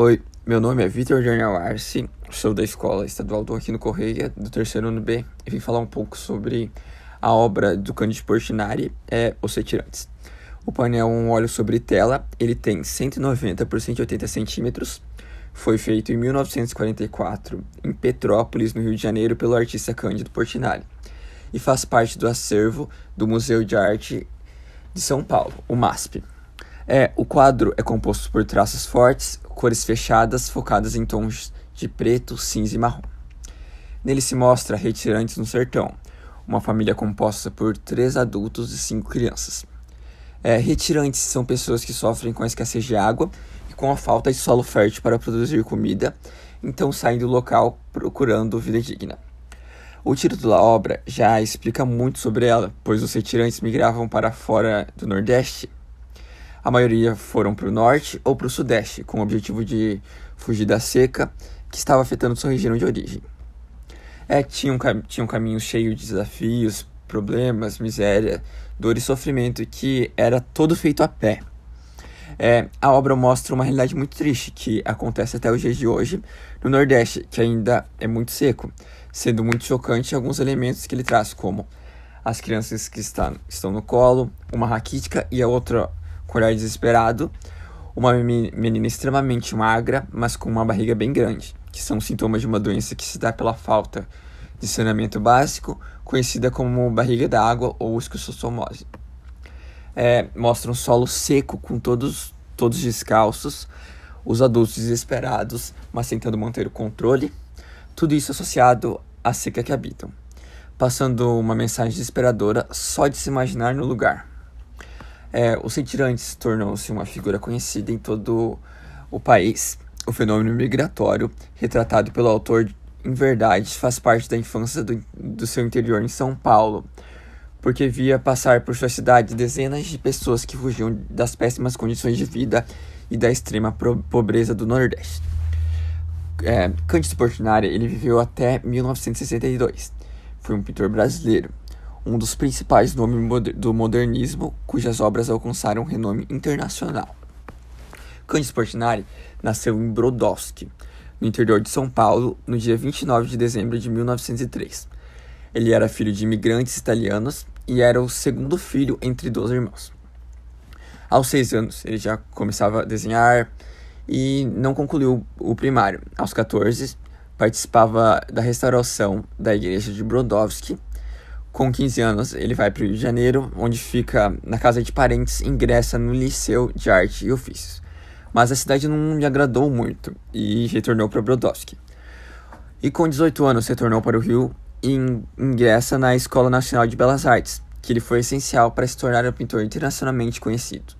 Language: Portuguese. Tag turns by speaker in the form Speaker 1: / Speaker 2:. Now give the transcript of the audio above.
Speaker 1: Oi, meu nome é Vitor Jornal Arce, sou da Escola Estadual do Aquino Correia, do terceiro ano B, e vim falar um pouco sobre a obra do Cândido Portinari, é Os Retirantes. O painel é um óleo sobre tela, ele tem 190 por 180 centímetros, foi feito em 1944 em Petrópolis, no Rio de Janeiro, pelo artista Cândido Portinari, e faz parte do acervo do Museu de Arte de São Paulo, o MASP. É, o quadro é composto por traços fortes, cores fechadas, focadas em tons de preto, cinza e marrom. Nele se mostra Retirantes no Sertão, uma família composta por três adultos e cinco crianças. É, retirantes são pessoas que sofrem com a escassez de água e com a falta de solo fértil para produzir comida, então saem do local procurando vida digna. O título da obra já explica muito sobre ela, pois os retirantes migravam para fora do Nordeste a maioria foram para o norte ou para o sudeste, com o objetivo de fugir da seca que estava afetando sua região de origem. É, tinha um, tinha um caminho cheio de desafios, problemas, miséria, dor e sofrimento que era todo feito a pé. É, a obra mostra uma realidade muito triste que acontece até os dias de hoje no Nordeste, que ainda é muito seco, sendo muito chocante alguns elementos que ele traz, como as crianças que estão, estão no colo, uma raquítica e a outra com olhar desesperado, uma menina extremamente magra, mas com uma barriga bem grande, que são sintomas de uma doença que se dá pela falta de saneamento básico, conhecida como barriga d'água ou esquistossomose. É, mostra um solo seco com todos, todos descalços, os adultos desesperados, mas tentando manter o controle, tudo isso associado à seca que habitam, passando uma mensagem desesperadora só de se imaginar no lugar. É, o Tirantes tornou-se uma figura conhecida em todo o país. O fenômeno migratório, retratado pelo autor em verdade, faz parte da infância do, do seu interior em São Paulo, porque via passar por sua cidade dezenas de pessoas que fugiam das péssimas condições de vida e da extrema pobreza do Nordeste. É, Cândido Portinari ele viveu até 1962. Foi um pintor brasileiro um dos principais nomes do modernismo, cujas obras alcançaram renome internacional. Cândido Portinari nasceu em Brodowski, no interior de São Paulo, no dia 29 de dezembro de 1903. Ele era filho de imigrantes italianos e era o segundo filho entre dois irmãos. Aos seis anos, ele já começava a desenhar e não concluiu o primário. Aos 14, participava da restauração da igreja de Brodowski com 15 anos, ele vai para o Rio de Janeiro, onde fica na casa de parentes e ingressa no Liceu de Arte e Ofícios. Mas a cidade não lhe agradou muito e retornou para Brodowski. E com 18 anos retornou para o Rio e ingressa na Escola Nacional de Belas Artes, que lhe foi essencial para se tornar um pintor internacionalmente conhecido.